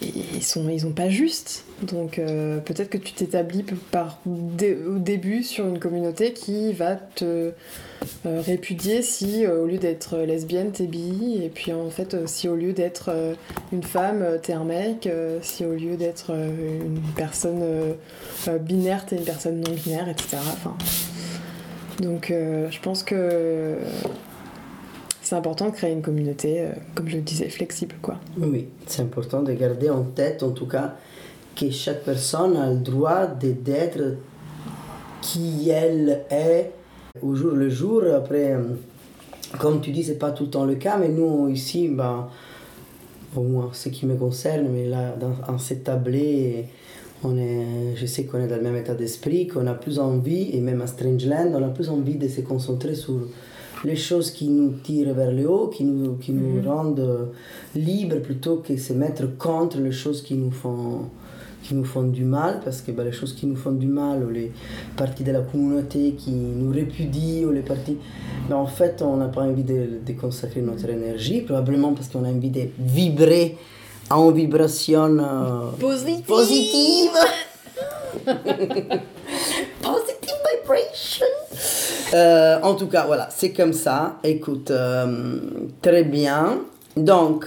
ils sont ils ont pas juste donc euh, peut-être que tu t'établis par dé- au début sur une communauté qui va te euh, répudier si euh, au lieu d'être lesbienne t'es bi. Et puis en fait si au lieu d'être une femme t'es un mec. Si au lieu d'être une personne binaire t'es une personne non binaire etc enfin donc je pense que c'est important de créer une communauté euh, comme je le disais flexible quoi Oui, c'est important de garder en tête, en tout cas, que chaque personne a le droit d'être qui elle est au jour le jour. Après, euh, comme tu dis, c'est pas tout le temps le cas, mais nous ici, ben, au ce qui me concerne, mais là, dans, en cette tablée, on est, je sais qu'on est dans le même état d'esprit, qu'on a plus envie, et même à Strangeland, on a plus envie de se concentrer sur les choses qui nous tirent vers le haut, qui nous, qui nous rendent euh, libres plutôt que se mettre contre les choses qui nous font, qui nous font du mal, parce que ben, les choses qui nous font du mal, ou les parties de la communauté qui nous répudient, ou les parties... Ben, en fait, on n'a pas envie de, de consacrer notre énergie, probablement parce qu'on a envie de vibrer en vibration euh, Positive. [laughs] Euh, en tout cas, voilà, c'est comme ça. Écoute, euh, très bien. Donc,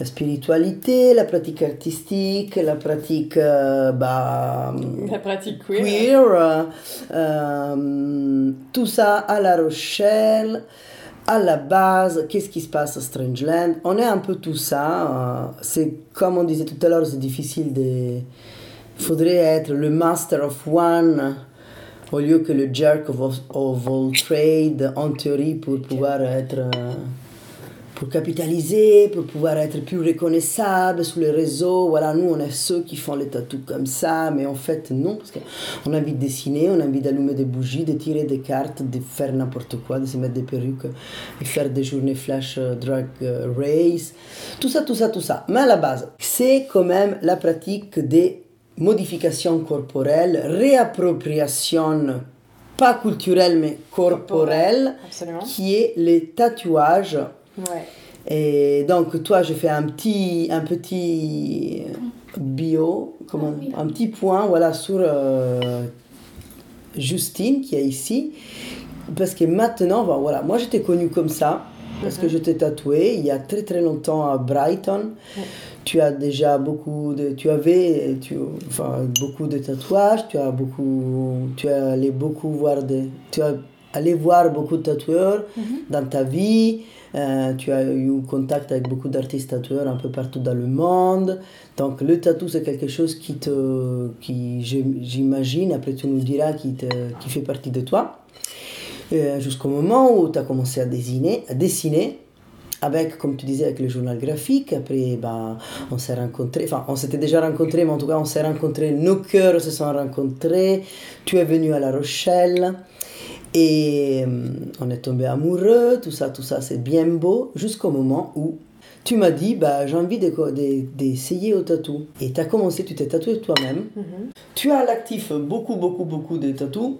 la spiritualité, la pratique artistique, la pratique euh, bah, la pratique queer queer, euh, tout ça à La Rochelle. À la base, qu'est-ce qui se passe à Strangeland? On est un peu tout ça. euh, c'est comme on disait tout à l'heure, c'est difficile de. Il faudrait être le master of one au lieu que le jerk of, all trade en théorie pour pouvoir être. euh, pour capitaliser, pour pouvoir être plus reconnaissable sur les réseaux. Voilà, nous, on est ceux qui font les tatous comme ça, mais en fait, non, parce qu'on a envie de dessiner, on a envie d'allumer des bougies, de tirer des cartes, de faire n'importe quoi, de se mettre des perruques et faire des journées flash euh, drag euh, race, tout ça, tout ça, tout ça. Mais à la base, c'est quand même la pratique des modifications corporelles, réappropriation, pas culturelle, mais corporelle, absolument qui est les tatouages ouais et donc, toi, je fais un petit, un petit bio, comment, Ah oui. un petit point voilà, sur euh, Justine qui est ici. Parce que maintenant, ben, voilà, moi, je t'ai connue comme ça, parce que je t'ai tatoué il y a très très longtemps à Brighton. Ouais. Tu as déjà beaucoup de, tu avais, tu, enfin, beaucoup de tatouages, tu as beaucoup, tu es allé beaucoup voir des, tu as allé voir beaucoup de tatoueurs dans ta vie. Euh, tu as eu contact avec beaucoup d'artistes tatoueurs un peu partout dans le monde. Donc le tatou, c'est quelque chose qui te, qui j'im- j'imagine, après tu nous diras, qui, te, qui fait partie de toi. Euh, Jusqu'au moment où tu as commencé à dessiner, à dessiner avec, comme tu disais, avec le journal graphique. Après, ben, on s'est rencontrés, enfin, on s'était déjà rencontrés, mais en tout cas, on s'est rencontrés, nos cœurs se sont rencontrés. Tu es venu à La Rochelle. Et euh, on est tombé amoureux, tout ça, tout ça, c'est bien beau, jusqu'au moment où tu m'as dit, bah, j'ai envie de- de- d'essayer au tatou. Et tu as commencé, tu t'es tatoué toi-même. Mhm. Tu as à l'actif beaucoup, beaucoup, beaucoup de tatous.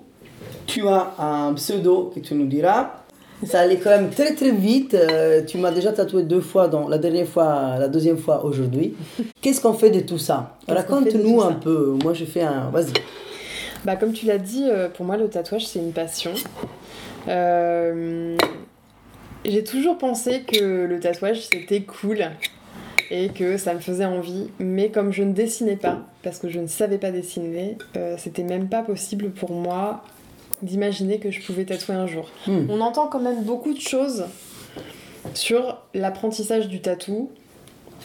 Tu as un pseudo que tu nous diras. Ça allait quand même très très vite. Euh, tu m'as déjà tatoué deux fois, dans, la dernière fois, la deuxième fois aujourd'hui. [laughs] Qu'est-ce qu'on fait de tout ça? Raconte-nous un ça? peu. Moi, je fais un. Vas-y. Bah, comme tu l'as dit, euh, pour moi, le tatouage, c'est une passion. Euh, J'ai toujours pensé que le tatouage, c'était cool et que ça me faisait envie. Mais comme je ne dessinais pas, parce que je ne savais pas dessiner, euh, c'était même pas possible pour moi d'imaginer que je pouvais tatouer un jour. Hmm. On entend quand même beaucoup de choses sur l'apprentissage du tatou.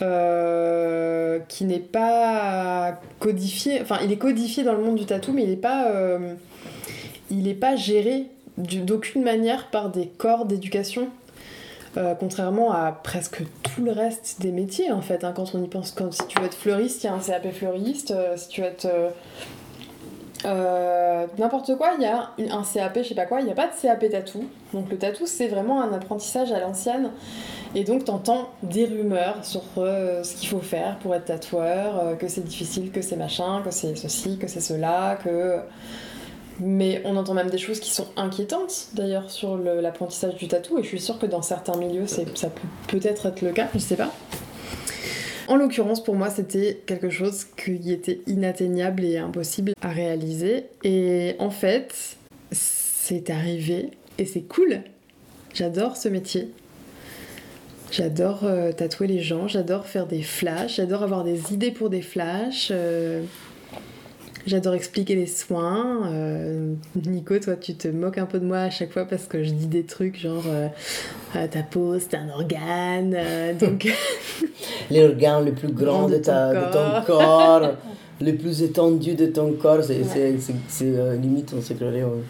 euh, qui n'est pas codifié, enfin il est codifié dans le monde du tatou, mais il n'est pas, euh, il est pas géré d'aucune manière par des corps d'éducation. Euh, contrairement à presque tout le reste des métiers en fait, hein, quand on y pense, quand, si tu veux être fleuriste, il y a un CAP fleuriste, euh, si tu veux être euh, euh, n'importe quoi, il y a un CAP, je sais pas quoi, il n'y a pas de CAP tatou. Donc le tatou c'est vraiment un apprentissage à l'ancienne et donc t'entends des rumeurs sur euh, ce qu'il faut faire pour être tatoueur, euh, que c'est difficile, que c'est machin, que c'est ceci, que c'est cela, que... Mais on entend même des choses qui sont inquiétantes d'ailleurs sur l'apprentissage du tatou et je suis sûre que dans certains milieux ça peut peut-être être le cas, je sais pas. En l'occurrence, pour moi, c'était quelque chose qui était inatteignable et impossible à réaliser. Et en fait, c'est arrivé et c'est cool. J'adore ce métier. J'adore euh, tatouer les gens, j'adore faire des flashs, j'adore avoir des idées pour des flashs. euh, J'adore expliquer les soins. euh, Nico, toi, tu te moques un peu de moi à chaque fois parce que je dis des trucs genre euh, Ah, ta peau, c'est un organe. euh, [laughs] donc, L'organe le plus grand de, ton ta, de ton corps, [laughs] le plus étendu de ton corps, c'est Ouais. euh, limite, on s'est créé au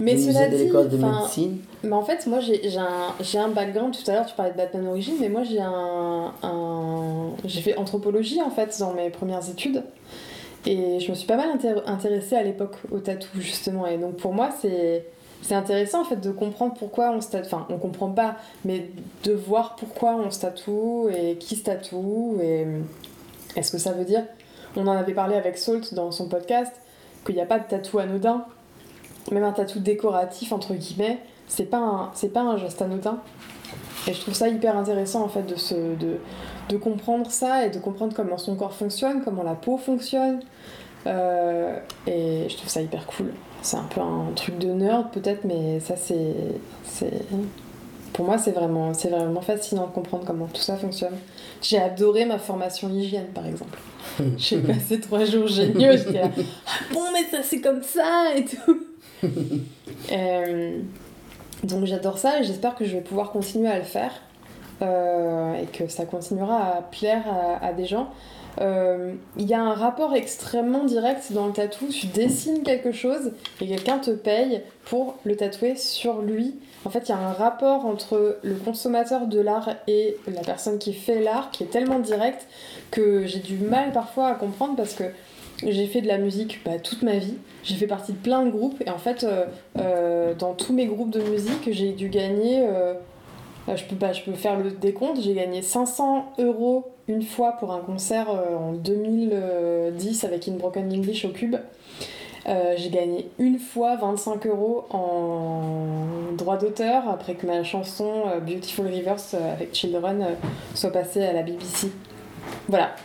mais cela de dit, l'école de médecine. Mais en fait, moi j'ai un, un background, tout à l'heure tu parlais de Batman Origins, mais moi j'ai un, un- J'ai fait anthropologie en fait dans mes premières études. Et je me suis pas mal intér- intéressée à l'époque au tatou justement. Et donc pour moi c'est. C'est intéressant en fait de comprendre pourquoi on se tatoue. Enfin, on comprend pas, mais de voir pourquoi on se tatoue et qui se tatoue et est-ce que ça veut dire. On en avait parlé avec Salt dans son podcast qu'il n'y a pas de tatou anodin, même un tatou décoratif entre guillemets c'est pas un pas un geste anodin et je trouve ça hyper intéressant en fait de se de comprendre ça et de comprendre comment son corps fonctionne comment la peau fonctionne. Euh, et je trouve ça hyper cool. C'est un peu un truc de nerd peut-être mais ça c'est c'est pour moi c'est vraiment c'est vraiment fascinant de comprendre comment tout ça fonctionne. J'ai adoré ma formation hygiène par exemple. [laughs] J'ai passé trois jours géniaux j'étais là Ah bon mais ça c'est comme ça et tout. [laughs] Euh, donc j'adore ça et j'espère que je vais pouvoir continuer à le faire et que ça continuera à plaire à, des gens. Euh, Il y a un rapport extrêmement direct dans le tatou. Tu dessines quelque chose et quelqu'un te paye pour le tatouer sur lui. En fait, il y a un rapport entre le consommateur de l'art et la personne qui fait l'art qui est tellement direct que j'ai du mal parfois à comprendre parce que j'ai fait de la musique bah, toute ma vie. J'ai fait partie de plein de groupes et en fait, euh, euh, dans tous mes groupes de musique, j'ai dû gagner. euh, euh, je, peux pas, je peux faire le décompte. J'ai gagné 500 euros une fois pour un concert euh, en 2010 avec In Broken English au Cube. Euh, j'ai gagné une fois 25 euros en droit d'auteur après que ma chanson euh, Beautiful Rivers euh, avec Children euh, soit passée à la BBC. Voilà,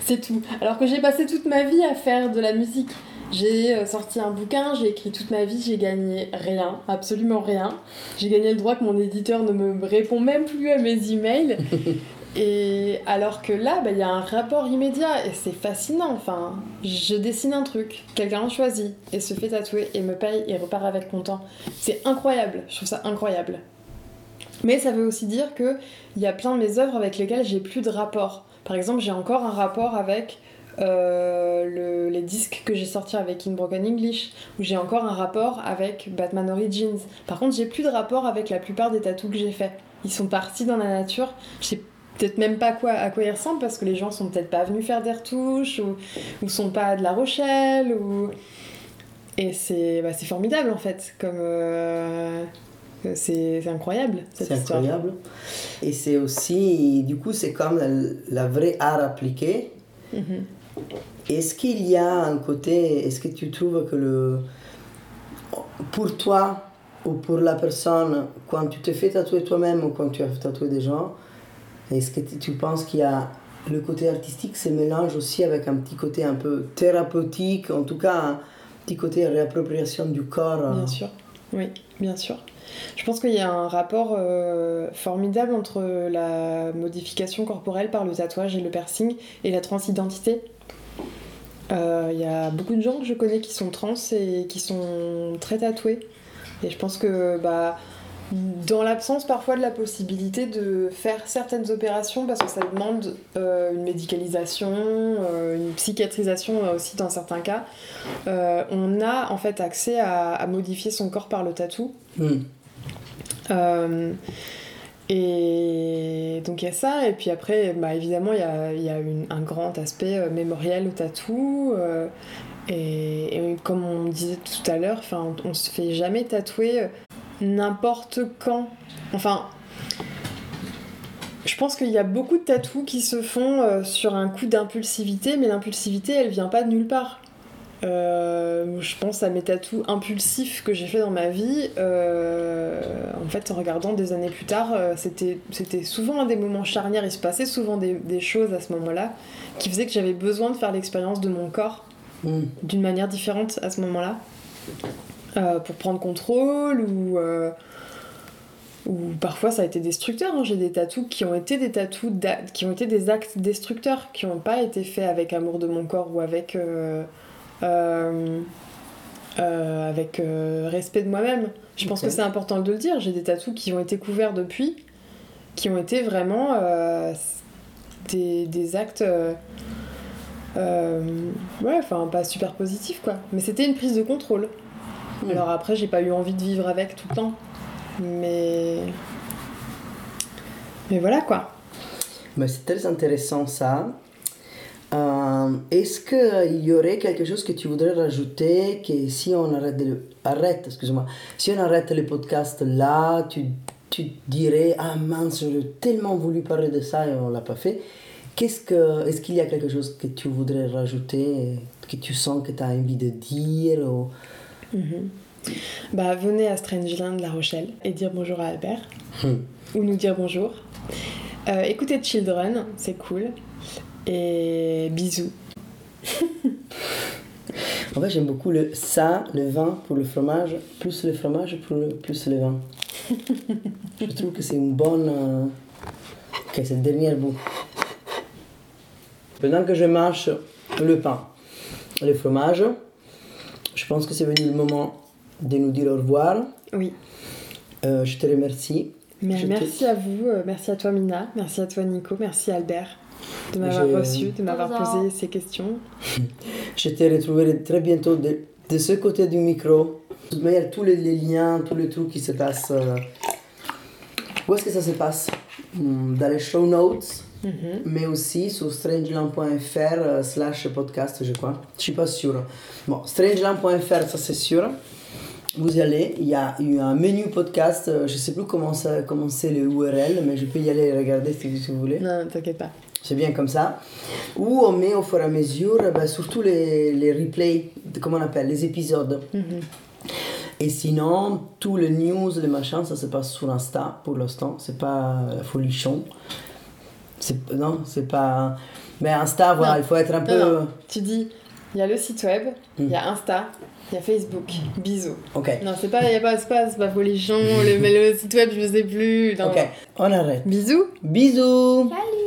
c'est tout. Alors que j'ai passé toute ma vie à faire de la musique. J'ai euh, sorti un bouquin, j'ai écrit toute ma vie, j'ai gagné rien, absolument rien. J'ai gagné le droit que mon éditeur ne me répond même plus à mes emails. [laughs] Et alors que là, bah, il y a un rapport immédiat et c'est fascinant. Enfin, je dessine un truc, quelqu'un en choisit et se fait tatouer et me paye et repart avec content. C'est incroyable, je trouve ça incroyable. Mais ça veut aussi dire que il y a plein de mes œuvres avec lesquelles j'ai plus de rapport. Par exemple, j'ai encore un rapport avec le- les disques que j'ai sortis avec In Broken English, où j'ai encore un rapport avec Batman Origins. Par contre, j'ai plus de rapport avec la plupart des tatous que j'ai faits. Ils sont partis dans la nature. Je sais peut-être même pas quoi, à quoi ils ressemblent parce que les gens sont peut-être pas venus faire des retouches ou, ou sont pas de La Rochelle ou et c'est bah, c'est formidable en fait comme euh, c'est c'est incroyable cette C'est histoire. incroyable. Et c'est aussi, du coup, c'est comme la, la vraie art appliqué. Mhm. Est-ce qu'il y a un côté, est-ce que tu trouves que le, pour toi ou pour la personne, quand tu te fais tatouer toi-même ou quand tu as tatoué des gens, est-ce que tu penses qu'il y a le côté artistique se mélange aussi avec un petit côté un peu thérapeutique, en tout cas un petit côté réappropriation du corps? Bien sûr, oui, bien sûr. Je pense qu'il y a un rapport euh, formidable entre la modification corporelle par le tatouage et le piercing et la transidentité. Euh, Il y a beaucoup de gens que je connais qui sont trans et qui sont très tatoués. Et je pense que bah, dans l'absence parfois de la possibilité de faire certaines opérations parce que ça demande euh, une médicalisation, euh, une psychiatrisation euh, aussi dans certains cas, euh, on a en fait accès à, à modifier son corps par le tatou. Hmm. Et donc il y a ça, et puis après, bah, évidemment, il y a, y a un grand aspect euh, mémoriel au tatou. euh, et, comme on disait tout à l'heure, on, on se fait jamais tatouer euh, n'importe quand. Enfin, je pense qu'il y a beaucoup de tatous qui se font euh, sur un coup d'impulsivité, mais l'impulsivité, elle vient pas de nulle part. Euh, je pense à mes tatous impulsifs que j'ai fait dans ma vie. euh, en fait, en regardant des années plus tard, euh, c'était souvent un des moments charnières. Il se passait souvent des, des choses à ce moment-là qui faisaient que j'avais besoin de faire l'expérience de mon corps Hmm. d'une manière différente à ce moment-là. Euh, pour prendre contrôle ou. ou parfois ça a été destructeur. hein. J'ai des tatous qui ont été des tatous qui ont été des actes destructeurs, qui n'ont pas été faits avec amour de mon corps ou avec avec euh, respect de moi-même. Je pense que c'est important de le dire. J'ai des tatous qui ont été couverts depuis, qui ont été vraiment euh, des, des actes. euh, euh, ouais, enfin pas super positifs quoi. Mais c'était une prise de contrôle. Alors après, j'ai pas eu envie de vivre avec tout le temps. Mais. Mais voilà quoi. Mais c'est très intéressant ça. Euh, Est-ce qu'il y aurait quelque chose que tu voudrais rajouter que si on arrête, excuse-moi, si on arrête le podcast là, tu, tu dirais ah mince j'aurais tellement voulu parler de ça et on l'a pas fait. Qu'est-ce que est-ce qu'il y a quelque chose que tu voudrais rajouter que tu sens que tu as envie de dire ou... Bah venez à Strangeland La Rochelle et dire bonjour à Albert. Hmm. Ou nous dire bonjour. Euh, écoutez Children, c'est cool. Et bisous. [laughs] En fait, j'aime beaucoup le ça, le vin pour le fromage, plus le fromage pour le, plus le vin. [laughs] Je trouve que c'est une bonne. euh, Ok, c'est le dernier bout. Pendant que je mange le pain, le fromage, je pense que c'est venu le moment de nous dire au revoir. Oui. Euh, je te remercie. Mais Je te- merci à vous, euh, merci à toi Mina, merci à toi Nico, merci Albert de m'avoir reçu, de m'avoir posé ces questions. [laughs] Je te retrouverai très bientôt de, de ce côté du micro. De toute manière, tous les, les liens, tous les trucs qui se passent. euh, Où est-ce que ça se passe? Hmm, Dans les show notes, Mhm. mais aussi sur strangeland.fr euh, slash podcast, je crois. Je suis pas sûr. Bon, strangeland.fr, ça c'est sûr. Vous y allez, il y a eu un menu podcast, euh, je sais plus comment, ça, comment c'est le URL, mais je peux y aller et regarder si, si vous voulez. Non, t'inquiète pas. C'est bien comme ça. Où on met au fur et à mesure, eh ben, surtout les, les replays, comment on appelle, les épisodes. Mhm. Et sinon, tous les news, les machins, ça se passe sur Insta pour l'instant. C'est pas la folichon. Non, c'est pas. Mais Insta, voilà, Non. il faut être un peu. Non. Tu dis, il y a le site web, il Mm. y a Insta, il y a Facebook, bisous. Ok, Non, c'est pas, y a pas, pas, pas folichon, le, le site web, je sais plus. Ok, on arrête. Bisous. Bisous Salut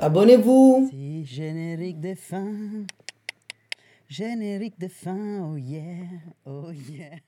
Abonnez-vous C'est générique de fin. Générique de fin, oh yeah, oh yeah.